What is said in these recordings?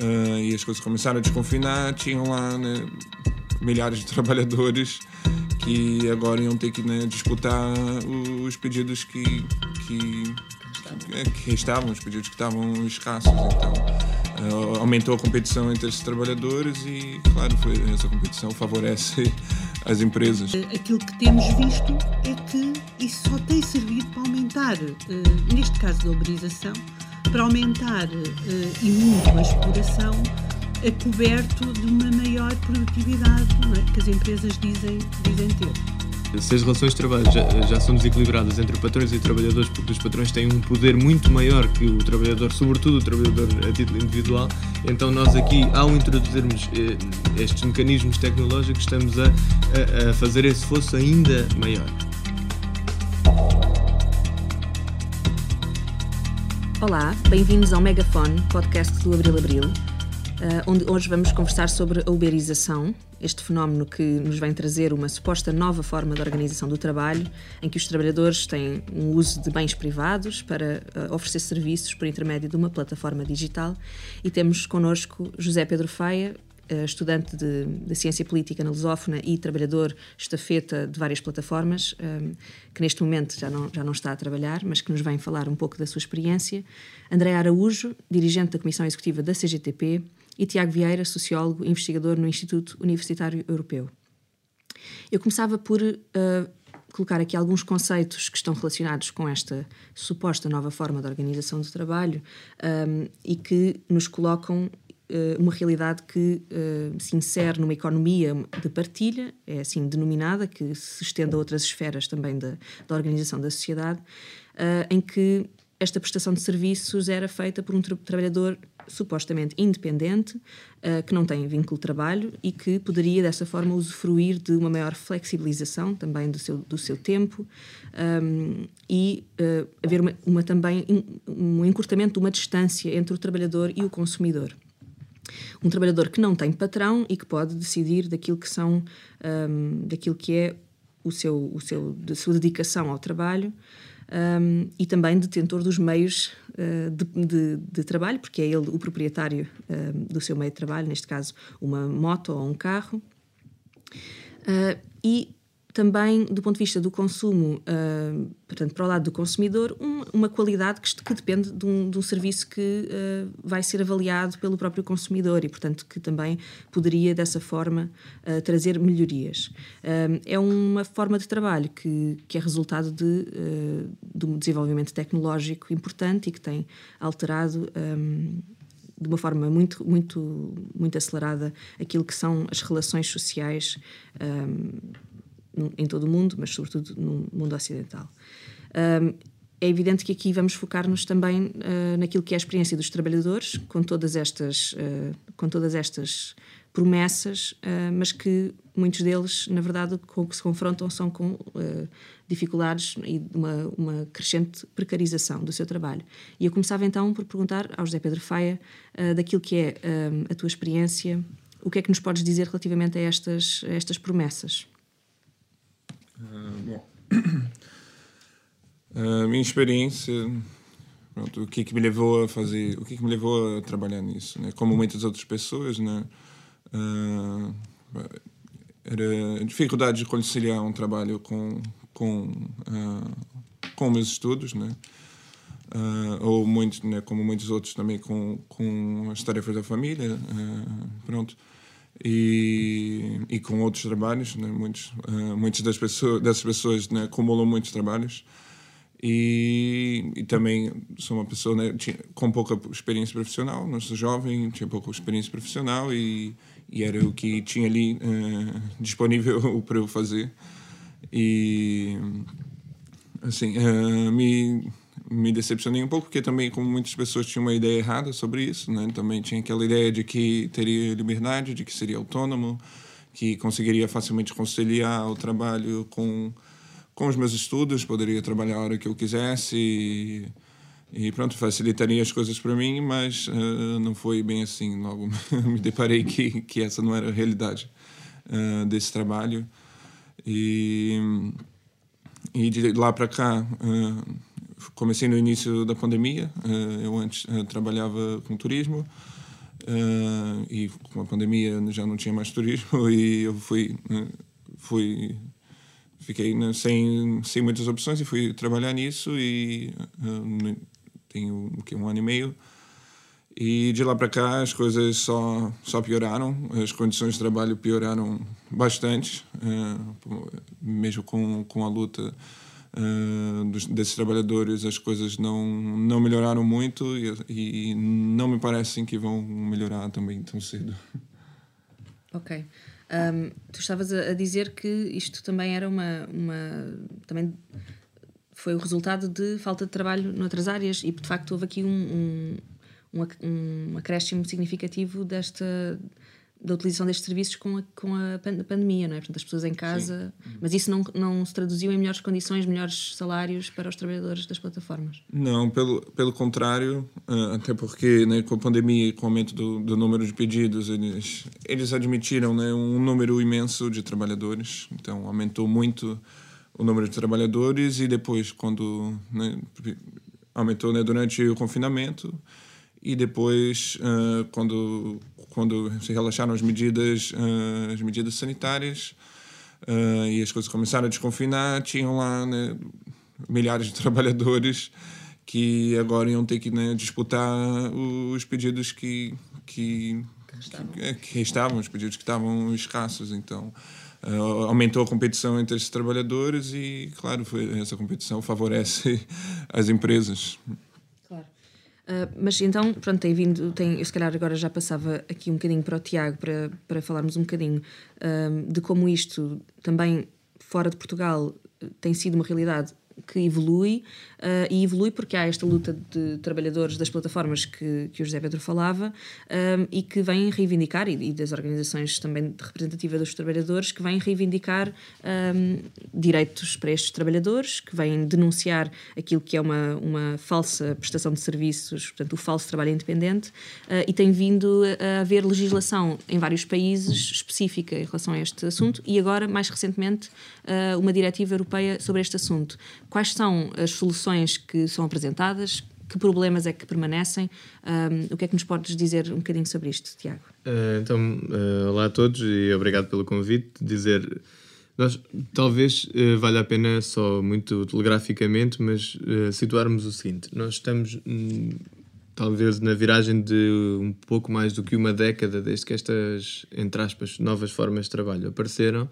uh, e as coisas começaram a desconfinar, tinham lá né, milhares de trabalhadores que agora iam ter que né, disputar os pedidos que, que, que estavam, os pedidos que estavam escassos. Então, uh, aumentou a competição entre esses trabalhadores e, claro, foi, essa competição favorece as empresas. Aquilo que temos visto é que isso só tem servido para aumentar, uh, neste caso da uberização, para aumentar uh, e muito a exploração é coberto de uma maior produtividade é? que as empresas dizem, dizem ter. Se as relações de trabalho já, já, são desequilibradas entre patrões e trabalhadores, porque os patrões têm um poder muito maior que o trabalhador, sobretudo o trabalhador a título individual, então nós aqui, ao introduzirmos eh, estes mecanismos tecnológicos, estamos a, a, a fazer esse fosso ainda maior. Olá, bem-vindos ao Megafone, podcast do Abril Abril, uh, onde hoje vamos conversar sobre a uberização, este fenómeno que nos vem trazer uma suposta nova forma de organização do trabalho, em que os trabalhadores têm um uso de bens privados para uh, oferecer serviços por intermédio de uma plataforma digital. E temos connosco José Pedro Faia, eh, estudante de, de, Ciência Política na Lusófona e trabalhador estafeta de várias plataformas, um, que neste momento já não, já não está a trabalhar, mas que nos vem falar um pouco da sua experiência. André Araújo, dirigente da Comissão Executiva da CGTP, e Tiago Vieira, sociólogo e investigador no Instituto Universitário Europeu. Eu começava por uh, colocar aqui alguns conceitos que estão relacionados com esta suposta nova forma de organização do trabalho um, e que nos colocam eh, uma realidade que uh, se insere numa economia de partilha, é assim denominada, que se estende a outras esferas também da, da organização da sociedade, uh, em que esta prestação de serviços era feita por um tra trabalhador supostamente independente, uh, que não tem vínculo de trabalho e que poderia dessa forma usufruir de uma maior flexibilização também do seu, do seu tempo um, e haver uma, uma também um encurtamento de uma distância entre o trabalhador e o consumidor um trabalhador que não tem patrão e que pode decidir daquilo que são um, daquilo que é o seu o seu de sua dedicação ao trabalho um, e também detentor dos meios uh, de, de, de, trabalho porque é ele o proprietário uh, do seu meio de trabalho neste caso uma moto ou um carro. Uh, e também do ponto de vista do consumo, uh, portanto, para o lado do consumidor, um, uma qualidade que, que depende de um, de um, serviço que uh, vai ser avaliado pelo próprio consumidor e, portanto, que também poderia, dessa forma, uh, trazer melhorias. é uma forma de trabalho que, que é resultado de, de um desenvolvimento tecnológico importante e que tem alterado. Um, de uma forma muito, muito, muito acelerada aquilo que são as relações sociais um, em todo o mundo, mas sobretudo no mundo ocidental. Um, é evidente que aqui vamos focar-nos também uh, naquilo que é a experiência dos trabalhadores, com todas estas, uh, com todas estas promessas, uh, mas que muitos deles, na verdade, com o que se confrontam são com dificuldades e uma, uma crescente precarização do seu trabalho. E eu começava então por perguntar ao José Pedro Faia daquilo que é a tua experiência, o que é que nos podes dizer relativamente a estas, a estas promessas? Ah, bom, a minha experiência, pronto, o que, que me levou a fazer, o que, que me levou a trabalhar nisso, né? Como muitas outras pessoas, né? Uh, era dificuldade de conciliar um trabalho com com uh, com meus estudos, né? Uh, ou muitos, né, como muitos outros também com com as tarefas da família, pronto e, e com outros trabalhos, né? muitos, uh, muitas das pessoas, dessas pessoas né, acumulam muitos trabalhos e, e também sou uma pessoa né, com pouca experiência profissional, não sou jovem, tinha pouca experiência profissional e, e era o que tinha ali uh, disponível para eu fazer e assim uh, me me decepcionei um pouco, porque também, como muitas pessoas tinham uma ideia errada sobre isso, né? Também tinha aquela ideia de que teria liberdade, de que seria autônomo, que conseguiria facilmente conciliar o trabalho com, com os meus estudos, poderia trabalhar a hora que eu quisesse e, e pronto, facilitaria as coisas para mim, mas uh, não foi bem assim. Logo me deparei que, que essa não era a realidade uh, desse trabalho. E, e de lá para cá. Uh, comecei no início da pandemia. Eh, eu antes eh, trabalhava com turismo Uh, e com a pandemia já não tinha mais turismo e eu fui, fui fiquei sem, sem muitas opções e fui trabalhar nisso e tenho um ano e meio e de lá para cá as coisas só, só pioraram, as condições de trabalho pioraram bastante, mesmo com, com a luta uh, dos, desses trabalhadores, as coisas não, não melhoraram muito e, e, não me parecem que vão melhorar também tão cedo. Ok. Um, tu estavas a, a, dizer que isto também era uma, uma. também foi o resultado de falta de trabalho noutras áreas e de facto houve aqui um, um um, um acréscimo significativo desta da utilização destes serviços com a, com a pandemia, não é? Portanto, as pessoas em casa. Sim. Mas isso não, não se traduziu em melhores condições, melhores salários para os trabalhadores das plataformas? Não, pelo, pelo contrário, uh, até porque né, com a pandemia e com o aumento do, do número de pedidos, eles, eles admitiram né, um número imenso de trabalhadores, então aumentou muito o número de trabalhadores e depois, quando né, aumentou né, durante o confinamento e depois uh, quando quando se relaxaram as medidas uh, as medidas sanitárias uh, e as coisas começaram a desconfinar tinham lá né, milhares de trabalhadores que agora iam ter que né, disputar os pedidos que que, que, é, que estavam os pedidos que estavam escassos então Uh, aumentou a competição entre esses trabalhadores e, claro, foi, essa competição favorece as empresas. Uh, mas então, pronto, tem vindo, tem, eu se calhar agora já passava aqui um bocadinho para o Tiago para, para falarmos um bocadinho uh, de como isto também fora de Portugal tem sido uma realidade que evolui uh, e evolui porque há esta luta de trabalhadores das plataformas que, que o José Pedro falava um, e que vêm reivindicar, e, e, das organizações também representativas dos trabalhadores, que vêm reivindicar um, direitos para estes trabalhadores, que vêm denunciar aquilo que é uma, uma falsa prestação de serviços, portanto, o falso trabalho independente, uh, e tem vindo a haver legislação em vários países específica em relação a este assunto e agora, mais recentemente, uh, uma diretiva europeia sobre este assunto. Quais são as soluções que são apresentadas? Que problemas é que permanecem? Um, o que é que nos podes dizer um bocadinho sobre isto, Tiago? Uh, então, uh, olá a todos e obrigado pelo convite. Dizer, nós talvez uh, valha a pena só muito telegraficamente, mas situarmos o seguinte: nós estamos hum, talvez na viragem de um pouco mais do que uma década desde que estas, entre aspas, novas formas de trabalho apareceram.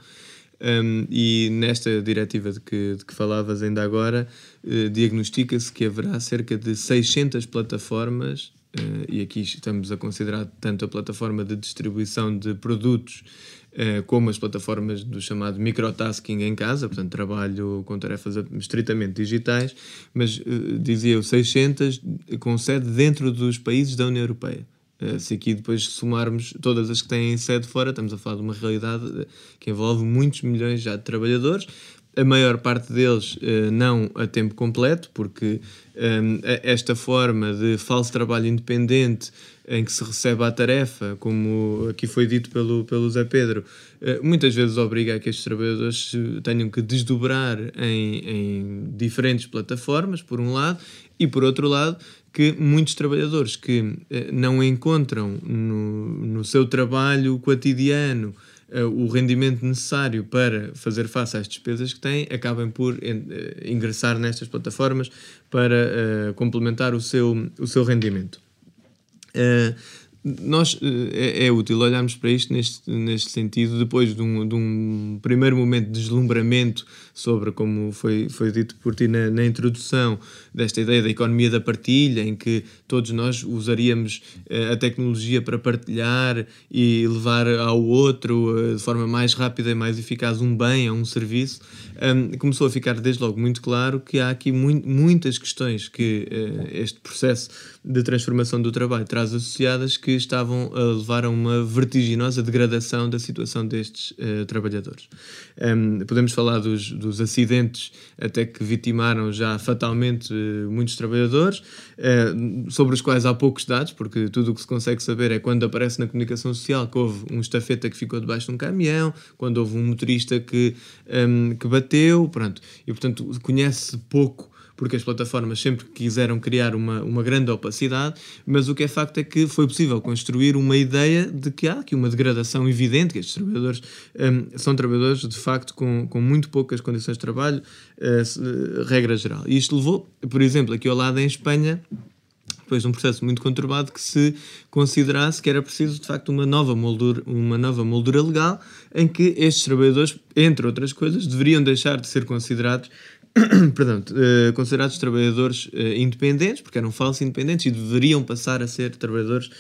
Um, e nesta diretiva de que, de que falavas ainda agora, uh, diagnostica-se que haverá cerca de 600 plataformas, uh, e aqui estamos a considerar tanto a plataforma de distribuição de produtos uh, como as plataformas do chamado microtasking em casa, portanto, trabalho com tarefas estritamente digitais, mas dizia eu 600 com sede dentro dos países da União Europeia. Eh, se aqui depois somarmos todas as que têm sede fora, estamos a falar de uma realidade eh, que envolve muitos milhões já de trabalhadores, a maior parte deles uh, não a tempo completo, porque um, esta forma de falso trabalho independente em que se recebe a tarefa, como aqui foi dito pelo, pelo Zé Pedro, muitas vezes obriga a que estes trabalhadores tenham que desdobrar em, em diferentes plataformas, por um lado, e por outro lado, que muitos trabalhadores que eh, não encontram no, no seu trabalho cotidiano eh, o rendimento necessário para fazer face às despesas que têm, acabem por eh, ingressar nestas plataformas para complementar o seu, o seu rendimento. Nós é, é, útil olharmos para isto neste, neste sentido, depois de um, de um primeiro momento de deslumbramento sobre, como foi, foi dito por ti na, na, introdução, desta ideia da economia da partilha, em que todos nós usaríamos uh, a tecnologia para partilhar e levar ao outro uh, de forma mais rápida e mais eficaz um bem, a um serviço, um, começou a ficar desde logo muito claro que há aqui mu muitas questões que uh, este processo de transformação do trabalho traz associadas que estavam a levar a uma vertiginosa degradação da situação destes trabalhadores. Um, podemos falar dos, dos, acidentes até que vitimaram já fatalmente uh, muitos trabalhadores, uh, sobre os quais há poucos dados, porque tudo o que se consegue saber é quando aparece na comunicação social que houve um estafeta que ficou debaixo de um caminhão, quando houve um motorista que, um, que bateu, pronto, e portanto conhece pouco porque as plataformas sempre quiseram criar uma, uma grande opacidade, mas o que é facto é que foi possível construir uma ideia de que há aqui uma degradação evidente, que estes trabalhadores um, são trabalhadores de facto com, com muito poucas condições de trabalho, uh, regra geral. E isto levou, por exemplo, aqui ao lado em Espanha, depois de um processo muito conturbado que se considerasse que era preciso de facto uma nova moldura, uma nova moldura legal em que estes trabalhadores, entre outras coisas, deveriam deixar de ser considerados perdão, uh, considerados trabalhadores uh, independentes, porque eram falsos independentes e deveriam passar a ser trabalhadores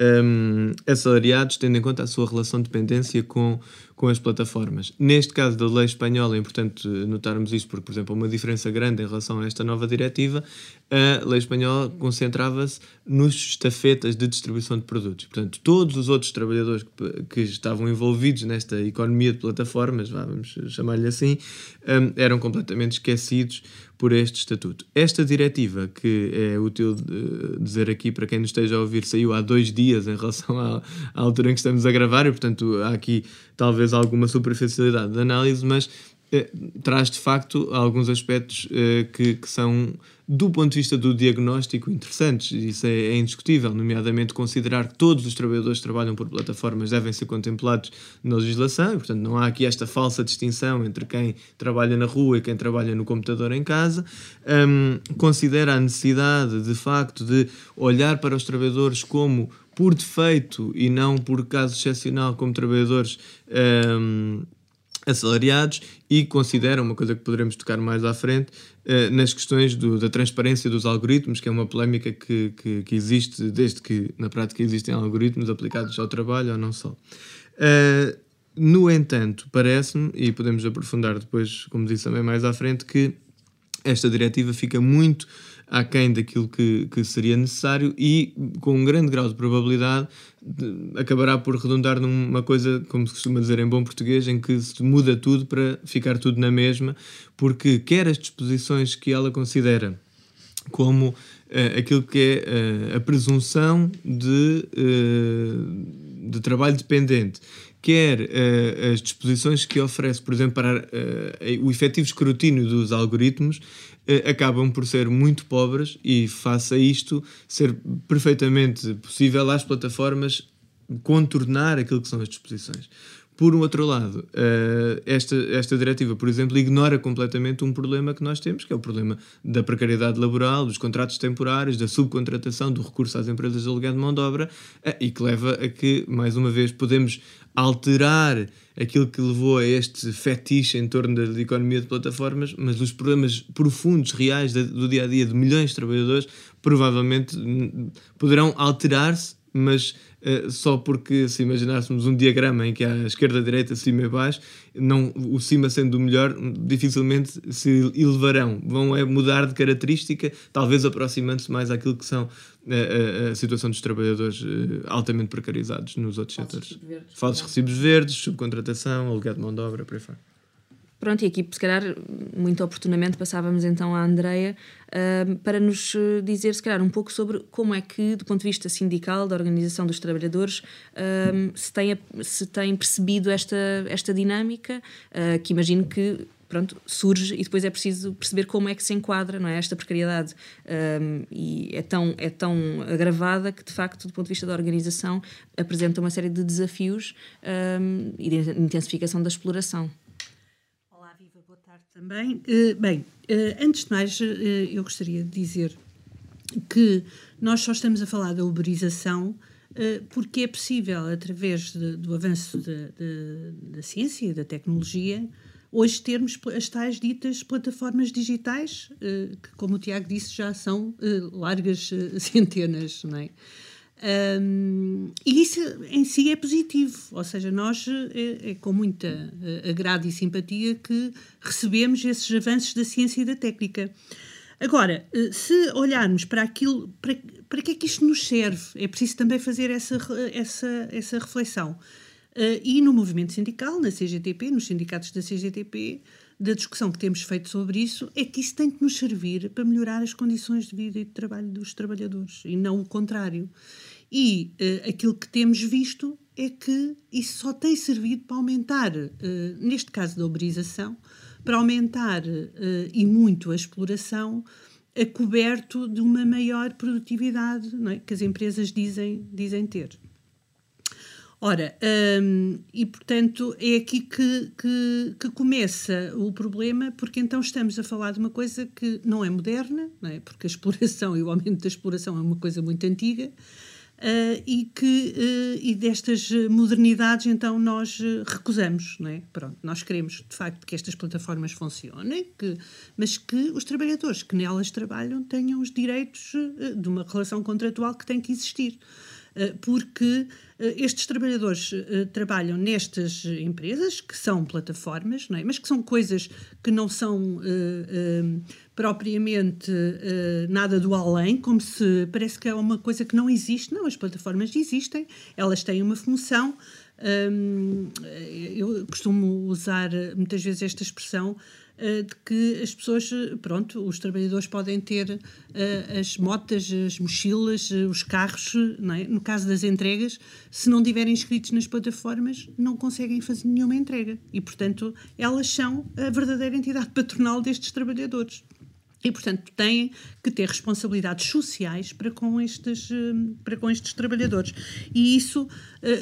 um, assalariados, tendo em conta a sua relação de dependência com, com as plataformas. Neste caso da lei espanhola, é importante notarmos isto, porque, por exemplo, uma diferença grande em relação a esta nova diretiva, a lei espanhola concentrava-se nos estafetas de distribuição de produtos. Portanto, todos os outros trabalhadores que, que estavam envolvidos nesta economia de plataformas, vamos chamar-lhe assim, um, eram completamente esquecidos por este estatuto. Esta diretiva, que é útil dizer aqui para quem nos esteja a ouvir, saiu há dois dias em relação à, à altura em que estamos a gravar, e portanto há aqui talvez alguma superficialidade de análise, mas eh, traz de facto alguns aspectos eh, que, que são do ponto de vista do diagnóstico, interessantes, isso é, é, indiscutível, nomeadamente considerar que todos os trabalhadores que trabalham por plataformas devem ser contemplados na legislação, e, portanto não há aqui esta falsa distinção entre quem trabalha na rua e quem trabalha no computador em casa. Um, considera a necessidade, de facto, de olhar para os trabalhadores como por defeito e não por caso excepcional como trabalhadores um, assalariados e considera uma coisa que poderemos tocar mais à frente uh, nas questões do, da transparência dos algoritmos, que é uma polémica que, que, que, existe desde que na prática existem algoritmos aplicados ao trabalho ou não só. Uh, no entanto, parece-me, e podemos aprofundar depois, como disse também mais à frente, que esta diretiva fica muito aquém daquilo que, que seria necessário e com um grande grau de probabilidade de, acabará por redundar numa coisa, como se costuma dizer em bom português, em que se muda tudo para ficar tudo na mesma, porque quer as disposições que ela considera como uh, aquilo que é uh, a presunção de, uh, de trabalho dependente, quer uh, as disposições que oferece, por exemplo, para uh, o efetivo escrutínio dos algoritmos, uh, acabam por ser muito pobres e, face a isto, ser perfeitamente possível às plataformas contornar aquilo que são as disposições. Por um outro lado, uh, esta, esta diretiva, por exemplo, ignora completamente um problema que nós temos, que é o problema da precariedade laboral, dos contratos temporários, da subcontratação, do recurso às empresas de aluguel de mão de obra, uh, e que leva a que, mais uma vez, podemos alterar aquilo que levou a este fetiche em torno da economia de plataformas, mas os problemas profundos, reais do dia a dia de milhões de trabalhadores provavelmente hum, poderão alterar-se mas só porque se imaginássemos um diagrama em que há esquerda, direita, cima e baixo, não, o cima sendo o melhor, dificilmente se elevarão. Vão é mudar de característica, talvez aproximando-se mais àquilo que são a, eh, a, a situação dos trabalhadores altamente precarizados nos outros Falsos setores. Falsos recibos verdes, subcontratação, aluguel de mão de obra, por aí fora. Pronto, e aqui, se calhar, muito oportunamente, passávamos então à Andreia uh, para nos dizer, se calhar, um pouco sobre como é que, do ponto de vista sindical, da organização dos trabalhadores, uh, se, tem, se tem percebido esta, esta dinâmica, uh, que imagino que pronto, surge e depois é preciso perceber como é que se enquadra não é? esta precariedade um, e é tão, é tão agravada que de facto do ponto de vista da organização apresenta uma série de desafios um, e de intensificação da exploração também. Uh, bem, uh, antes de mais, uh, eu gostaria de dizer que nós só estamos a falar da uberização porque é possível, através de, do avanço de, de, da ciência e da tecnologia, hoje termos as tais ditas plataformas digitais, que, como o Tiago disse, já são largas centenas, não é? E isso em si é positivo, ou seja, nós é, é, com muita eh, agrado e simpatia que recebemos esses avanços da ciência e da técnica. Agora, eh, se olharmos para aquilo, para, para que é que isto nos serve? É preciso também fazer essa, essa, essa reflexão. E no movimento sindical, na CGTP, nos sindicatos da CGTP, da discussão que temos feito sobre isso, é que isso tem que nos servir para melhorar as condições de vida e de trabalho dos trabalhadores, e não o contrário. E uh, aquilo que temos visto é que isso só tem servido para aumentar, uh, neste caso da uberização, para aumentar e muito a exploração a coberto de uma maior produtividade é? que as empresas dizem, dizem ter. Ora, hum, e portanto é aqui que, que, que, começa o problema, porque então estamos a falar de uma coisa que não é moderna, não é? porque a exploração e o aumento da exploração é uma coisa muito antiga, Uh, e que uh, e destas modernidades então nós uh, recusamos, não é? Pronto, nós queremos de facto que estas plataformas funcionem, que, mas que os trabalhadores que nelas trabalham tenham os direitos de uma relação contratual que tem que existir. Eh, porque eh, estes trabalhadores eh, trabalham nestas empresas, que são plataformas, é? mas que são coisas que não são propriamente nada do além, como se parece que é uma coisa que não existe. Não, as plataformas existem, elas têm uma função. eu costumo usar muitas vezes esta expressão de que as pessoas, eh, pronto, os trabalhadores podem ter uh, as motas, as mochilas, os carros, é? no caso das entregas, se não tiverem inscritos nas plataformas, não conseguem fazer nenhuma entrega. E, portanto, elas são a verdadeira entidade patronal destes trabalhadores. E, portanto, têm que ter responsabilidades sociais para com estes, para com estes trabalhadores. E isso,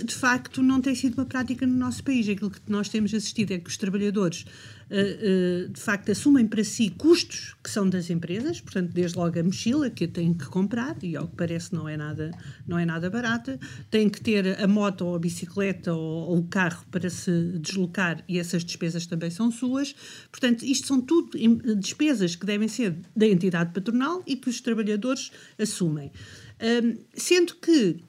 de facto, não tem sido uma prática no nosso país. Aquilo que nós temos assistido é que os trabalhadores eh, eh, de facto assumem para si custos que são das empresas, portanto, desde logo a mochila que têm que comprar, e ao que parece não é nada, não é nada barata, têm que ter a moto ou a bicicleta ou, ou o carro para se deslocar e essas despesas também são suas. Portanto, isto são tudo despesas que devem ser da entidade patronal e que os trabalhadores assumem. Um, sendo que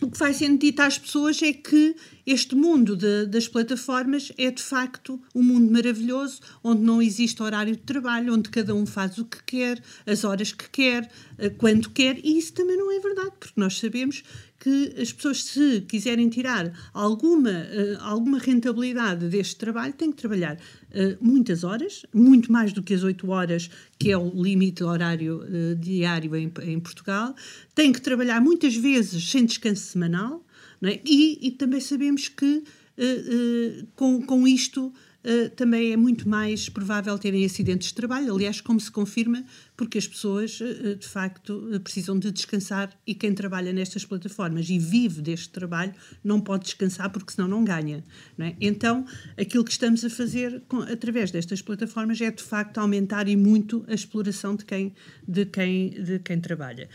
o que vai sendo dito às pessoas é que este mundo de, das plataformas é de facto um mundo maravilhoso, onde não existe horário de trabalho, onde cada um faz o que quer, as horas que quer, eh, quando quer, e isso também não é verdade, porque nós sabemos que as pessoas, se quiserem tirar alguma, uh, alguma rentabilidade deste trabalho, têm que trabalhar uh, muitas horas, muito mais do que as 8 horas, que é o limite horário uh, diário em, em, Portugal, têm que trabalhar muitas vezes sem descanso semanal, é? e, e, também sabemos que com, com isto Uh, também é muito mais provável terem acidentes de trabalho, aliás, como se confirma, porque as pessoas, uh, de facto, uh, precisam de descansar e quem trabalha nestas plataformas e vive deste trabalho não pode descansar porque senão não ganha. Não é? Então, aquilo que estamos a fazer com, através destas plataformas é, de facto, aumentar e muito a exploração de quem, de quem, de quem trabalha.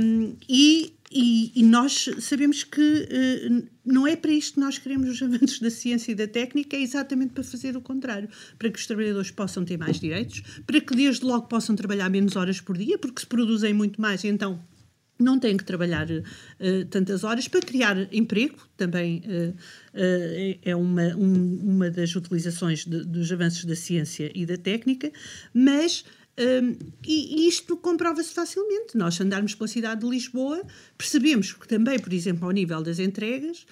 Um, e e, e, nós sabemos que uh, não é para isto que nós queremos os avanços da ciência e da técnica, é exatamente para fazer o contrário, para que os trabalhadores possam ter mais direitos, para que desde logo possam trabalhar menos horas por dia, porque se produzem muito mais, então não têm que trabalhar uh, tantas horas para criar emprego, também uh, uh, é uma, um, uma das utilizações de, dos avanços da ciência e da técnica, mas um, e isto comprova-se facilmente. Nós, andarmos pela cidade de Lisboa, percebemos que também, por exemplo, ao nível das entregas,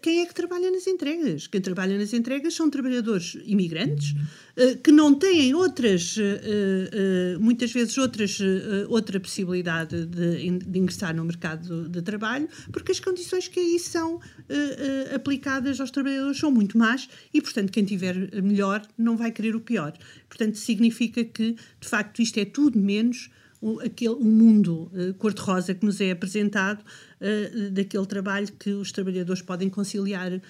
quem é que trabalha nas entregas? Quem trabalha nas entregas são trabalhadores imigrantes uh, que não têm outras, uh, muitas vezes outras, outra possibilidade de, de, ingressar no mercado de trabalho, porque as condições que aí são aplicadas aos trabalhadores são muito más e, portanto, quem tiver melhor não vai querer o pior. Portanto, significa que, de facto, isto é tudo menos o, aquele, um mundo uh, cor-de-rosa que nos é apresentado uh, daquele trabalho que os trabalhadores podem conciliar, uh,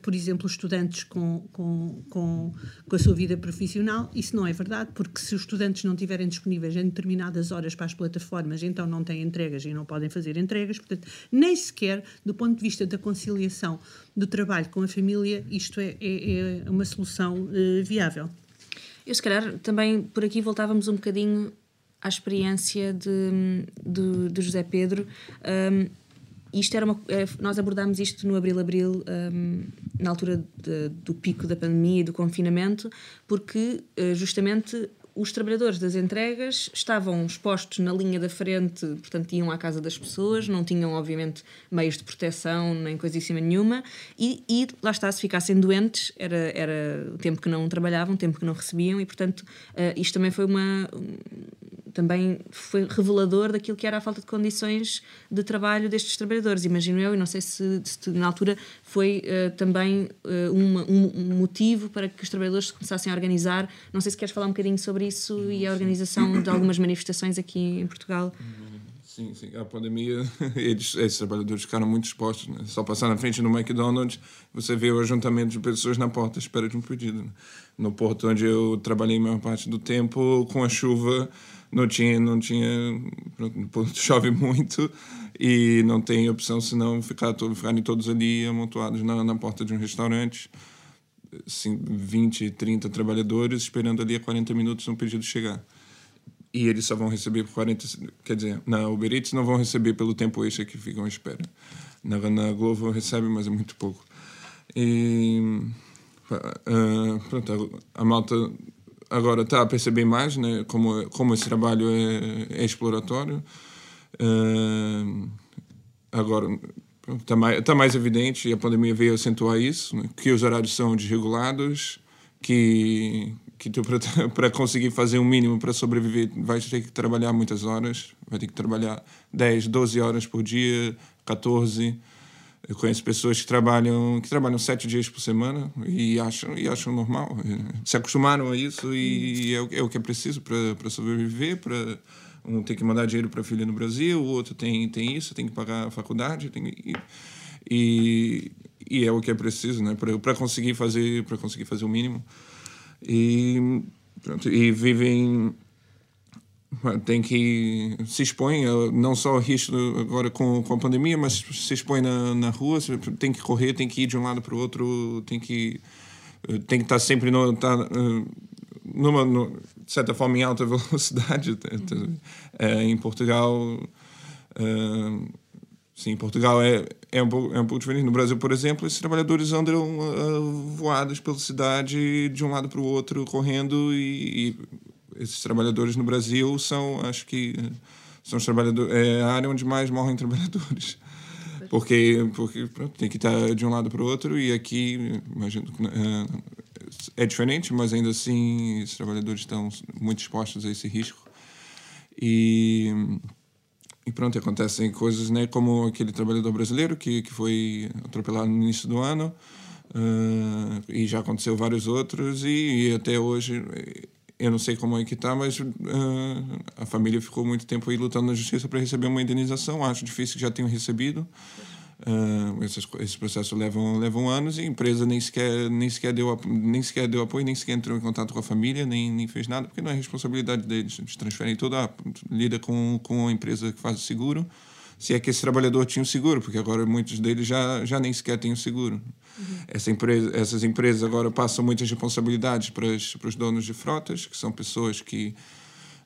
por exemplo, os estudantes com, com, com, com a sua vida profissional. Isso não é verdade, porque se os estudantes não estiverem disponíveis em determinadas horas para as plataformas, então não têm entregas e não podem fazer entregas. Portanto, nem sequer do ponto de vista da conciliação do trabalho com a família, isto é, é, é uma solução viável. Eu, se calhar, também por aqui voltávamos um bocadinho à experiência de, de, de José Pedro. Um, isto era uma, é, nós abordámos isto no Abril Abril, um, na altura de, do pico da pandemia e do confinamento, porque uh, justamente os trabalhadores das entregas estavam expostos na linha da frente, portanto, iam à casa das pessoas, não tinham, obviamente, meios de proteção nem coisíssima nenhuma, e, e lá está, se ficassem doentes, era, era o tempo que não trabalhavam, o tempo que não recebiam, e, portanto, uh, isto também foi uma também foi revelador daquilo que era a falta de condições de trabalho destes trabalhadores, imagino eu, e não sei se, se na altura foi uh, também uh, uma, um, motivo para que os trabalhadores se começassem a organizar. Não sei se queres falar um bocadinho sobre isso e a organização de algumas manifestações aqui em Portugal. Sim, sim. A pandemia, eles, esses trabalhadores ficaram muito expostos. Né? Só passar na frente no McDonald's, você vê o ajuntamento de pessoas na porta à espera de um pedido. Né? No porto onde eu trabalhei a maior parte do tempo, com a chuva, não tinha, não tinha, chove muito e não tem opção senão ficar todo, ficarem todos ali amontoados na, na porta de um restaurante, assim, 20, 30 trabalhadores esperando ali a 40 minutos um pedido chegar. E eles só vão receber por 40, quer dizer, na Uber Eats não vão receber pelo tempo extra que ficam à espera. Na, na Glovo recebe, mas é muito pouco. E uh, pronto, a malta agora está a perceber mais né, como, como esse trabalho é, é exploratório. Uh, agora está mais, tá mais evidente e a pandemia veio acentuar isso, né, que os horários são desregulados, que, que para conseguir fazer um mínimo para sobreviver vais ter que trabalhar muitas horas, vai ter que trabalhar 10, 12 horas por dia, 14 eu conheço pessoas que trabalham que trabalham sete dias por semana e acham e acham normal. Se acostumaram a isso e é o, é o que é preciso para sobreviver, para um tem que mandar dinheiro para a filha no Brasil, o outro tem tem isso, tem que pagar a faculdade, tem e, e, e é o que é preciso, né, para conseguir fazer para conseguir fazer o mínimo. E pronto, e vivem tem que se expõe não só risco agora com, com a pandemia mas se expõe na, na rua tem que correr tem que ir de um lado para o outro tem que tem que estar sempre no, tá, numa no, de certa forma em alta velocidade é, em Portugal é, sim em Portugal é é um pouco é um pouco diferente. No Brasil por exemplo esses trabalhadores andam uh, voados pela cidade de um lado para o outro correndo e, e esses trabalhadores no Brasil são, acho que, são os trabalhadores, é a área onde mais morrem trabalhadores. Porque, porque pronto, tem que estar de um lado para o outro e aqui, imagino é, é diferente, mas ainda assim os trabalhadores estão muito expostos a esse risco. E, e pronto, acontecem coisas né, como aquele trabalhador brasileiro que, que foi atropelado no início do ano. Uh, e já aconteceu vários outros e, e até hoje eu não sei como é que está, mas uh, a família ficou muito tempo aí lutando na justiça para receber uma indenização. Acho difícil que já tenham recebido. Uh, esses, esses processos levam, levam anos e a empresa nem sequer, nem, sequer deu, nem sequer deu apoio, nem sequer entrou em contato com a família, nem, nem fez nada, porque não é responsabilidade deles. Eles transferem toda, lida com, com a empresa que faz o seguro se é que esse trabalhador tinha o seguro, porque agora muitos deles já, já nem sequer têm o seguro. Uhum. Essa empresa, essas empresas agora passam muitas responsabilidades para os, para os donos de frotas, que são pessoas que,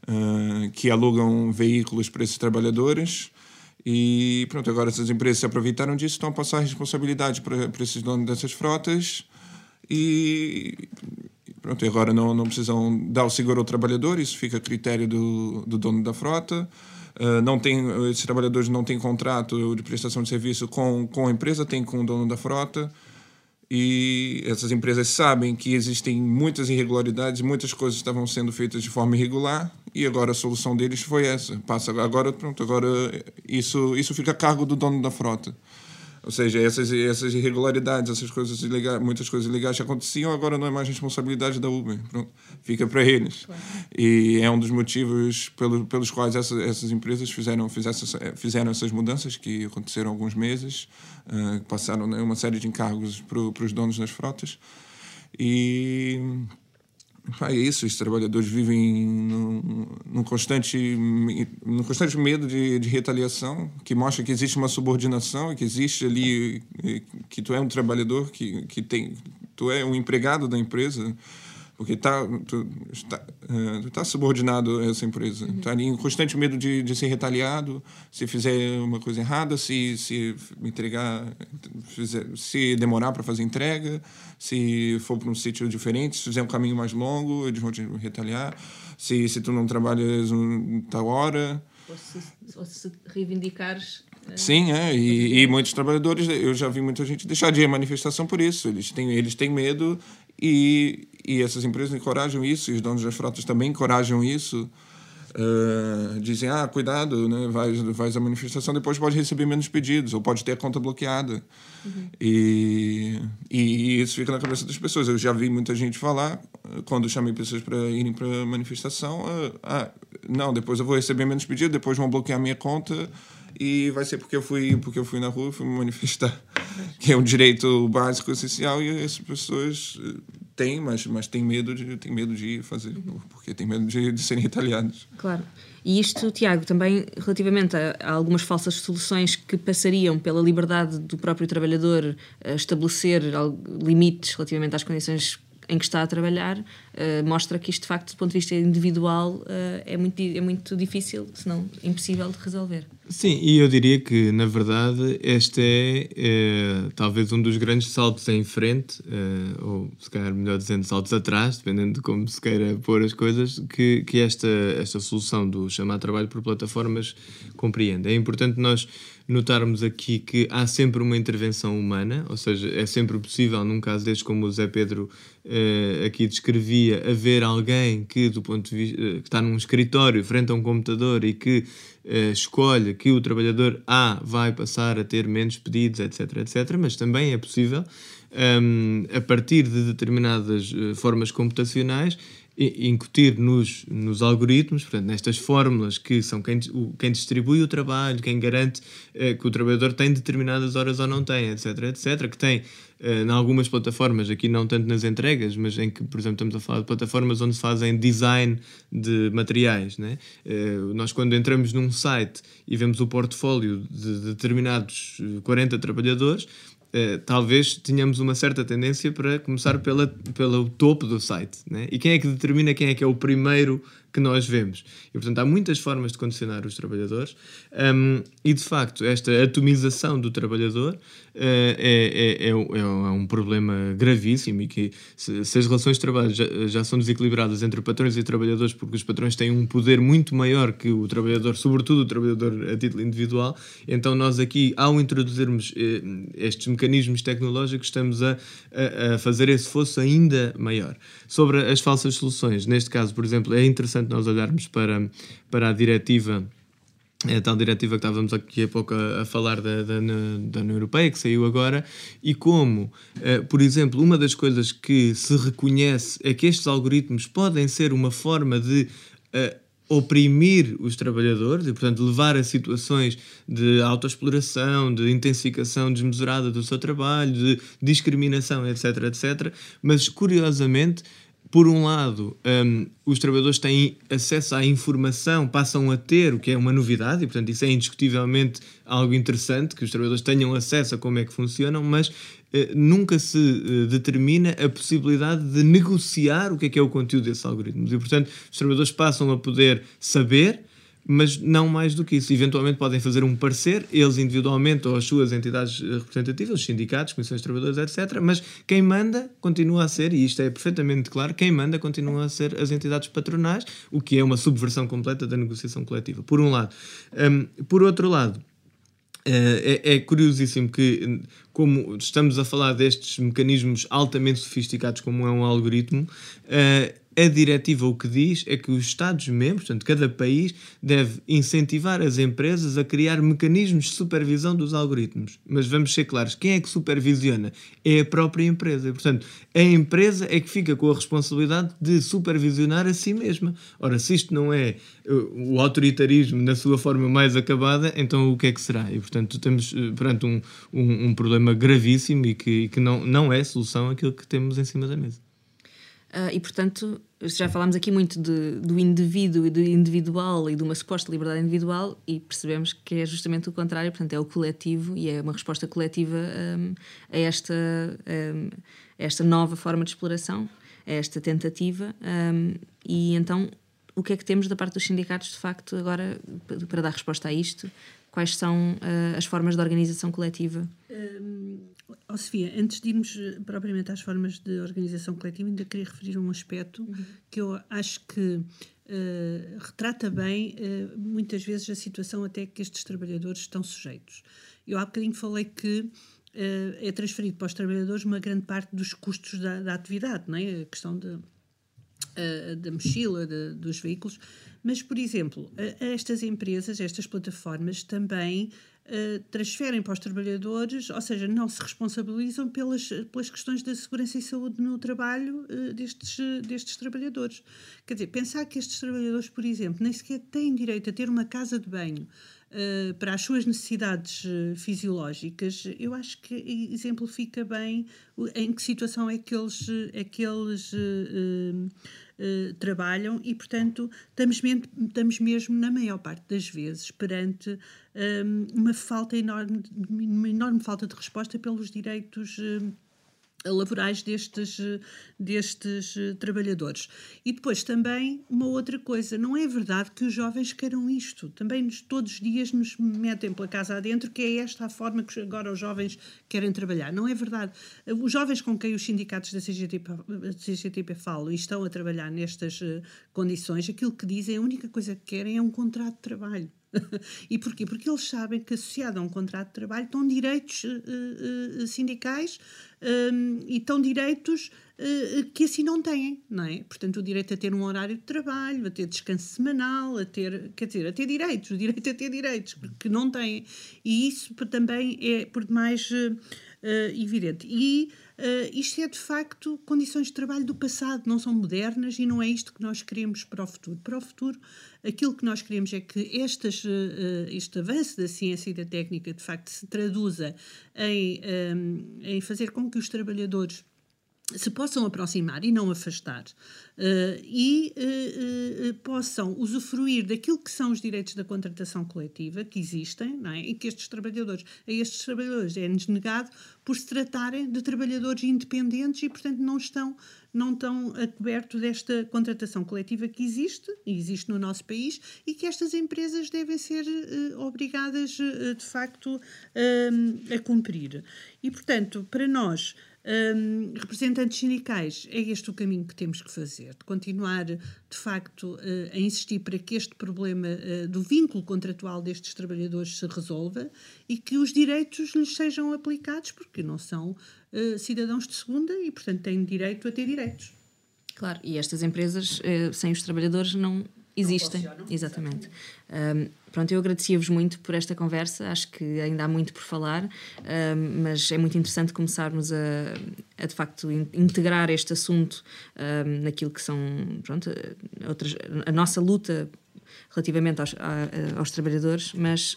uh, que alugam veículos para esses trabalhadores. E pronto, agora essas empresas se aproveitaram disso, estão a passar responsabilidade para, para esses donos dessas frotas. E pronto, agora não, não precisam dar o seguro ao trabalhador, isso fica a critério do, do dono da frota. Uh, não tem, esses trabalhadores não têm contrato de prestação de serviço com, com a empresa, tem com o dono da frota. E essas empresas sabem que existem muitas irregularidades, muitas coisas estavam sendo feitas de forma irregular, e agora a solução deles foi essa. Passa agora, pronto, agora isso isso fica a cargo do dono da frota. Ou seja, essas, essas irregularidades, essas coisas ilegais, muitas coisas ilegais que aconteciam, agora não é mais responsabilidade da Uber. Pronto, fica para eles. Claro. E é um dos motivos pelo, pelos quais essa, essas empresas fizeram, fizeram, fizeram essas mudanças que aconteceram há alguns meses, uh, passaram né, uma série de encargos para os donos das frotas. E é isso, os trabalhadores vivem num, num, constante, num constante medo de, de retaliação, que mostra que existe uma subordinação, que existe ali, que tu é um trabalhador, que, que tem, tu é um empregado da empresa, porque tá, tu está uh, tá subordinado a essa empresa. Uhum. Tá ali em constante medo de, de ser retaliado, se fizer uma coisa errada, se, se entregar, fizer, se demorar para fazer entrega, se for para um sítio diferente, se fizer um caminho mais longo, eles vão te retaliar. Se, se tu não trabalhas um, tal hora. Ou se, ou se reivindicares eh, Sim, é. E, e, muitos trabalhadores, eu já vi muita gente deixar de ir à manifestação por isso. Eles têm, eles têm medo e, e essas empresas encorajam isso, e os donos das frotas também encorajam isso. Uh, dizem, ah, cuidado, né? vai, vai à manifestação, depois pode receber menos pedidos, ou pode ter a conta bloqueada. Uhum. E, e isso fica na cabeça das pessoas. Eu já vi muita gente falar, quando chamei pessoas para irem para a manifestação, ah, não, depois eu vou receber menos pedidos, depois vão bloquear minha conta e vai ser porque eu fui porque eu fui na rua fui me manifestar que é um direito básico essencial e essas pessoas eh, têm mas mas têm medo de têm medo de fazer porque têm medo de, de serem retaliados claro. E isto, Tiago, também relativamente a, a, algumas falsas soluções que passariam pela liberdade do próprio trabalhador a estabelecer limites relativamente às condições em que está a trabalhar, uh, mostra que isto, de facto, do ponto de vista individual, uh, é, muito, é muito difícil, se não impossível de resolver. Sim, e eu diria que, na verdade, este é, é talvez um dos grandes saltos em frente, uh, ou se calhar melhor dizendo, saltos atrás, dependendo de como se queira pôr as coisas, que, que esta, esta solução do chamar trabalho por plataformas compreende. É importante nós notarmos aqui que há sempre uma intervenção humana, ou seja, é sempre possível, num caso deste, como o Zé Pedro uh, aqui descrevia, haver alguém que, do ponto de vista, uh, que está num escritório frente a um computador e que uh, escolhe que o trabalhador A vai passar a ter menos pedidos, etc, etc, mas também é possível, um, a partir de determinadas formas computacionais, incutir nos, nos algoritmos, portanto, nestas fórmulas que são quem, quem distribui o trabalho, quem garante eh, que o trabalhador tem determinadas horas ou não tem, etc, etc, que tem eh, em algumas plataformas, aqui não tanto nas entregas, mas em que, por exemplo, estamos a falar de plataformas onde se fazem design de materiais. Né? Eh, nós, quando entramos num site e vemos o portfólio de determinados 40 trabalhadores, Uh, talvez tenhamos uma certa tendência para começar pela, pelo topo do site. Né? E quem é que determina quem é que é o primeiro que nós vemos? E, portanto, há muitas formas de condicionar os trabalhadores um, e, de facto, esta atomização do trabalhador uh, é, é, é, é, um problema gravíssimo e que, se, se as relações de trabalho já, já, são desequilibradas entre patrões e trabalhadores, porque os patrões têm um poder muito maior que o trabalhador, sobretudo o trabalhador a título individual, então nós aqui, ao introduzirmos eh, estes mecanismos tecnológicos, estamos a, a, a fazer esse fosso ainda maior. Sobre as falsas soluções, neste caso, por exemplo, é interessante nós olharmos para, para a diretiva a tal diretiva que estávamos aqui a pouco a, a falar da, da, da, União Europeia, que saiu agora, e como, eh, por exemplo, uma das coisas que se reconhece é que estes algoritmos podem ser uma forma de eh, oprimir os trabalhadores e, portanto, levar a situações de autoexploração, de intensificação desmesurada do seu trabalho, de discriminação, etc, etc. Mas, curiosamente, por um lado, um, os trabalhadores têm acesso à informação, passam a ter, o que é uma novidade, e portanto isso é indiscutivelmente algo interessante, que os trabalhadores tenham acesso a como é que funcionam, mas eh, nunca se eh, determina a possibilidade de negociar o que é que é o conteúdo desses algoritmos. E portanto, os trabalhadores passam a poder saber mas não mais do que isso. Eventualmente podem fazer um parecer, eles individualmente ou as suas entidades representativas, os sindicatos, comissões de trabalhadores, etc. Mas quem manda continua a ser, e isto é perfeitamente claro, quem manda continua a ser as entidades patronais, o que é uma subversão completa da negociação coletiva, por um lado. Um, por outro lado, é, é, curiosíssimo que, como estamos a falar destes mecanismos altamente sofisticados, como é um algoritmo, uh, a diretiva o que diz é que os Estados-membros, portanto, cada país, deve incentivar as empresas a criar mecanismos de supervisão dos algoritmos. Mas vamos ser claros: quem é que supervisiona? É a própria empresa. Portanto, a empresa é que fica com a responsabilidade de supervisionar a si mesma. Ora, se isto não é uh, o autoritarismo na sua forma mais acabada, então o que é que será? E, portanto, estamos uh, perante um, um, um problema gravíssimo e que, que não, não é solução aquilo que temos em cima da mesa. Uh, e, portanto, já falámos aqui muito de, do indivíduo e do individual e de uma suposta liberdade individual e percebemos que é justamente o contrário, portanto, é o coletivo e é uma resposta coletiva um, a esta, um, esta nova forma de exploração, a esta tentativa. Um, e então, o que é que temos da parte dos sindicatos, de facto, agora para dar resposta a isto? Quais são uh, as formas de organização coletiva? Oh, Sofia, antes de irmos eh, propriamente às formas de organização coletiva, ainda queria referir um aspecto uhum. que eu acho que uh, retrata bem, uh, muitas vezes, a situação até que estes trabalhadores estão sujeitos. Eu há bocadinho falei que é transferido para os trabalhadores uma grande parte dos custos da, da atividade, não é? a questão de uh, da mochila, de, dos veículos. Mas, por exemplo, estas empresas, estas plataformas também uh, transferem para os trabalhadores, ou seja, não se responsabilizam pelas, pelas questões da segurança e saúde no trabalho uh, destes, destes trabalhadores. Quer dizer, pensar que estes trabalhadores, por exemplo, nem sequer têm direito a ter uma casa de banho uh, para as suas necessidades fisiológicas, eu acho que exemplifica bem em que situação é que eles. É que eles eh, trabalham e, portanto, estamos, estamos mesmo, na maior parte das vezes, perante um, ehm, uma falta enorme, uma enorme falta de resposta pelos direitos. Uh, laborais destes, destes trabalhadores. E depois também uma outra coisa, não é verdade que os jovens queiram isto. Também nos, todos os dias nos metem pela casa adentro que é esta a forma que agora os jovens querem trabalhar. Não é verdade. Os jovens com quem os sindicatos da CGTP, CGTP falam e estão a trabalhar nestas eh, condições, aquilo que dizem, a única coisa que querem é um contrato de trabalho. e porquê? Porque eles sabem que associado a um contrato de trabalho estão direitos uh, uh, sindicais um, e estão direitos uh, que assim não têm, não é? Portanto, o direito a ter um horário de trabalho, a ter descanso semanal, a ter, quer dizer, a ter direitos, o direito a ter direitos, que não têm. E isso também é por demais evidente. E Uh, isto é de facto condições de trabalho do passado, não são modernas e não é isto que nós queremos para o futuro. Para o futuro, aquilo que nós queremos é que estas, uh, este avanço da ciência e da técnica de facto se traduza em, em fazer com que os trabalhadores se possam aproximar e não afastar uh, e uh, uh, possam usufruir daquilo que são os direitos da contratação coletiva que existem é? e que estes trabalhadores, a estes trabalhadores é-nos negado por se tratarem de trabalhadores independentes e, portanto, não estão, não estão a coberto desta contratação coletiva que existe, e existe no nosso país, e que estas empresas devem ser obrigadas, de facto, a cumprir. E, portanto, para nós, um, representantes sindicais, é este o caminho que temos que fazer, de continuar, de facto, uh, a insistir para que este problema uh, do vínculo contratual destes trabalhadores se resolva e que os direitos lhes sejam aplicados, porque não são uh, cidadãos de segunda e, portanto, têm direito a ter direitos. Claro, e estas empresas, sem os trabalhadores, não existem. Exatamente. Um, pronto, eu agradecia-vos muito por esta conversa, acho que ainda há muito por falar, um, mas é muito interessante começarmos a, a, de facto integrar este assunto um, naquilo que são pronto, outras, a nossa luta relativamente aos, a, aos trabalhadores, mas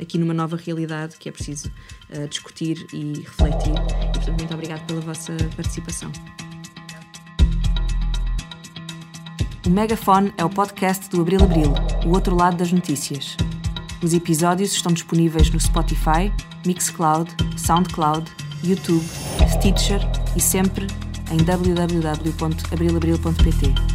aqui numa nova realidade que é preciso uh, discutir e refletir. E, portanto, muito obrigado pela vossa participação. O Megafone é o podcast do Abril Abril, o outro lado das notícias. Os episódios estão disponíveis no Spotify, Mixcloud, Soundcloud, YouTube, Stitcher e sempre em www.abrilabril.pt.